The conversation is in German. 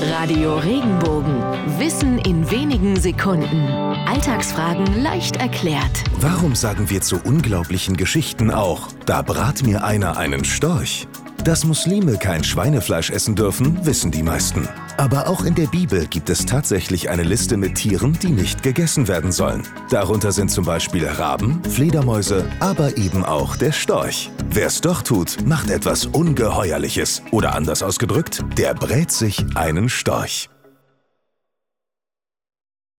Radio Regenbogen. Wissen in wenigen Sekunden. Alltagsfragen leicht erklärt. Warum sagen wir zu unglaublichen Geschichten auch, da brat mir einer einen Storch? Dass Muslime kein Schweinefleisch essen dürfen, wissen die meisten. Aber auch in der Bibel gibt es tatsächlich eine Liste mit Tieren, die nicht gegessen werden sollen. Darunter sind zum Beispiel Raben, Fledermäuse, aber eben auch der Storch. Wer es doch tut, macht etwas Ungeheuerliches. Oder anders ausgedrückt, der brät sich einen Storch.